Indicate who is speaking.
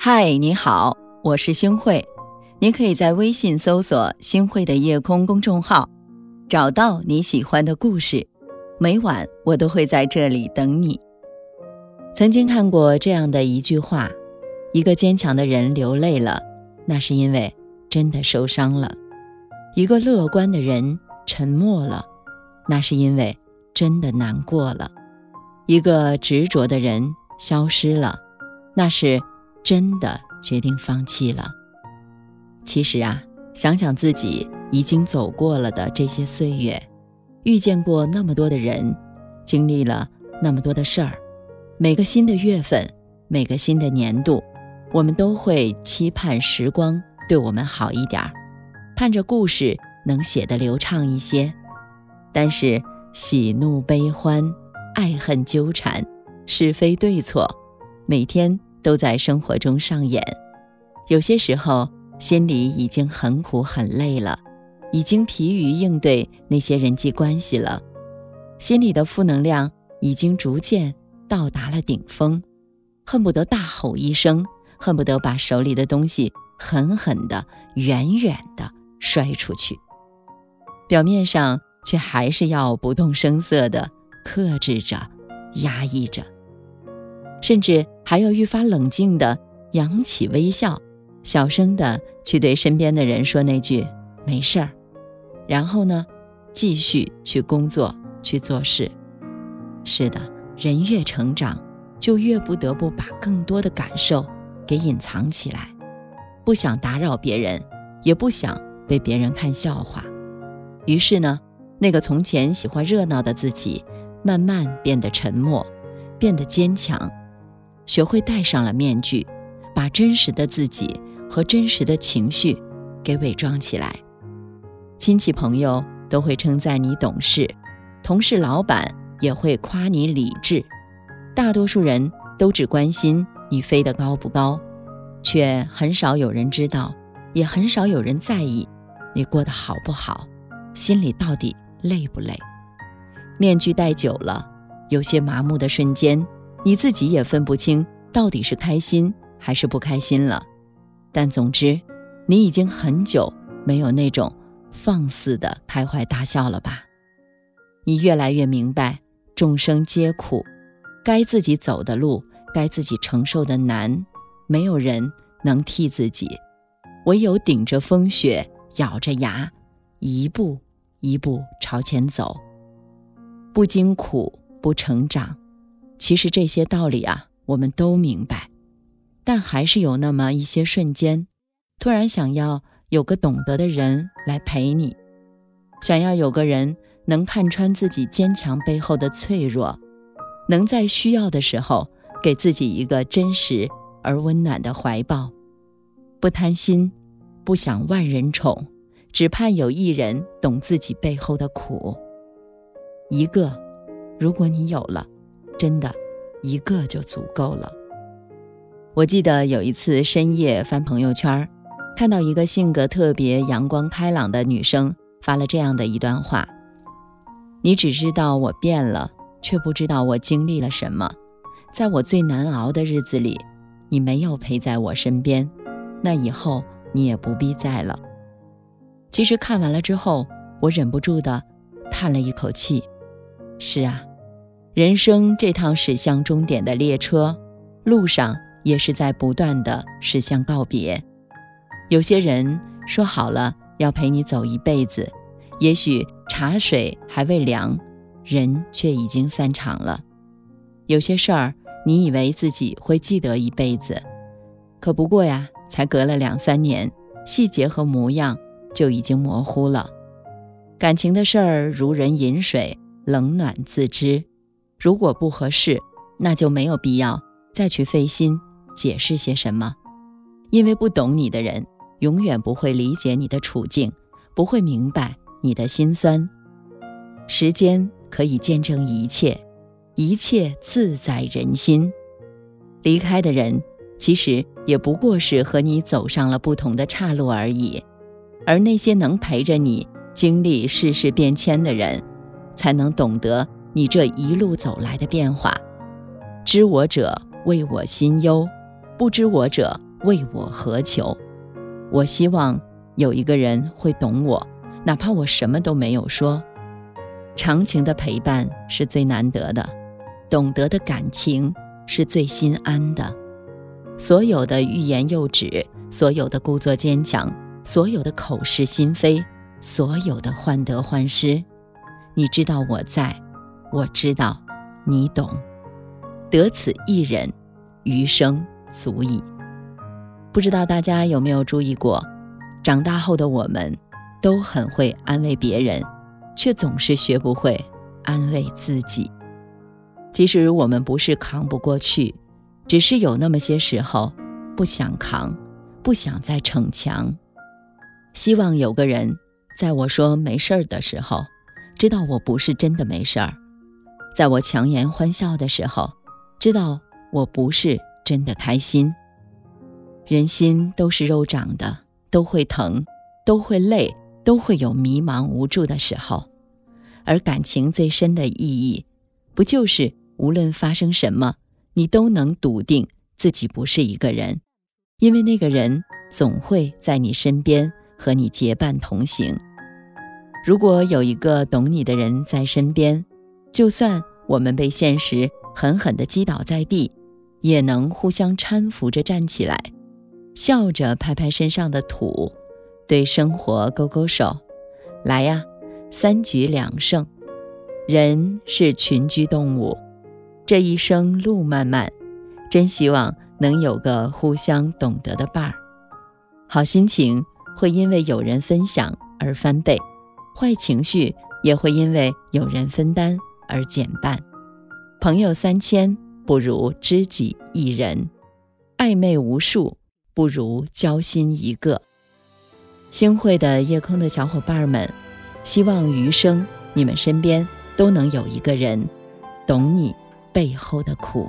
Speaker 1: 嗨，你好，我是星慧。您可以在微信搜索“星慧的夜空”公众号，找到你喜欢的故事。每晚我都会在这里等你。曾经看过这样的一句话：一个坚强的人流泪了，那是因为真的受伤了；一个乐观的人沉默了，那是因为真的难过了；一个执着的人消失了，那是。真的决定放弃了。其实啊，想想自己已经走过了的这些岁月，遇见过那么多的人，经历了那么多的事儿，每个新的月份，每个新的年度，我们都会期盼时光对我们好一点儿，盼着故事能写得流畅一些。但是喜怒悲欢、爱恨纠缠、是非对错，每天。都在生活中上演，有些时候心里已经很苦很累了，已经疲于应对那些人际关系了，心里的负能量已经逐渐到达了顶峰，恨不得大吼一声，恨不得把手里的东西狠狠的、远远的摔出去，表面上却还是要不动声色的克制着、压抑着。甚至还要愈发冷静地扬起微笑，小声地去对身边的人说那句“没事儿”，然后呢，继续去工作去做事。是的，人越成长，就越不得不把更多的感受给隐藏起来，不想打扰别人，也不想被别人看笑话。于是呢，那个从前喜欢热闹的自己，慢慢变得沉默，变得坚强。学会戴上了面具，把真实的自己和真实的情绪给伪装起来。亲戚朋友都会称赞你懂事，同事老板也会夸你理智。大多数人都只关心你飞得高不高，却很少有人知道，也很少有人在意你过得好不好，心里到底累不累。面具戴久了，有些麻木的瞬间。你自己也分不清到底是开心还是不开心了，但总之，你已经很久没有那种放肆的开怀大笑了吧？你越来越明白，众生皆苦，该自己走的路，该自己承受的难，没有人能替自己，唯有顶着风雪，咬着牙，一步一步朝前走。不经苦，不成长。其实这些道理啊，我们都明白，但还是有那么一些瞬间，突然想要有个懂得的人来陪你，想要有个人能看穿自己坚强背后的脆弱，能在需要的时候给自己一个真实而温暖的怀抱。不贪心，不想万人宠，只盼有一人懂自己背后的苦。一个，如果你有了。真的，一个就足够了。我记得有一次深夜翻朋友圈，看到一个性格特别阳光开朗的女生发了这样的一段话：“你只知道我变了，却不知道我经历了什么。在我最难熬的日子里，你没有陪在我身边，那以后你也不必在了。”其实看完了之后，我忍不住的叹了一口气。是啊。人生这趟驶向终点的列车，路上也是在不断的驶向告别。有些人说好了要陪你走一辈子，也许茶水还未凉，人却已经散场了。有些事儿你以为自己会记得一辈子，可不过呀，才隔了两三年，细节和模样就已经模糊了。感情的事儿如人饮水，冷暖自知。如果不合适，那就没有必要再去费心解释些什么，因为不懂你的人永远不会理解你的处境，不会明白你的心酸。时间可以见证一切，一切自在人心。离开的人其实也不过是和你走上了不同的岔路而已，而那些能陪着你经历世事变迁的人。才能懂得你这一路走来的变化。知我者为我心忧，不知我者为我何求。我希望有一个人会懂我，哪怕我什么都没有说。长情的陪伴是最难得的，懂得的感情是最心安的。所有的欲言又止，所有的故作坚强，所有的口是心非，所有的患得患失，你知道我在，我知道你懂。得此一人，余生足矣。不知道大家有没有注意过，长大后的我们，都很会安慰别人，却总是学不会安慰自己。即使我们不是扛不过去，只是有那么些时候，不想扛，不想再逞强。希望有个人，在我说没事儿的时候，知道我不是真的没事儿；在我强颜欢笑的时候，知道我不是真的开心。人心都是肉长的，都会疼，都会累，都会有迷茫无助的时候。而感情最深的意义，不就是无论发生什么，你都能笃定自己不是一个人，因为那个人总会在你身边和你结伴同行。如果有一个懂你的人在身边，就算我们被现实。狠狠地击倒在地，也能互相搀扶着站起来，笑着拍拍身上的土，对生活勾勾手，来呀，三局两胜。人是群居动物，这一生路漫漫，真希望能有个互相懂得的伴儿。好心情会因为有人分享而翻倍，坏情绪也会因为有人分担而减半。朋友三千不如知己一人，暧昧无数不如交心一个。星汇的夜空的小伙伴们，希望余生你们身边都能有一个人，懂你背后的苦。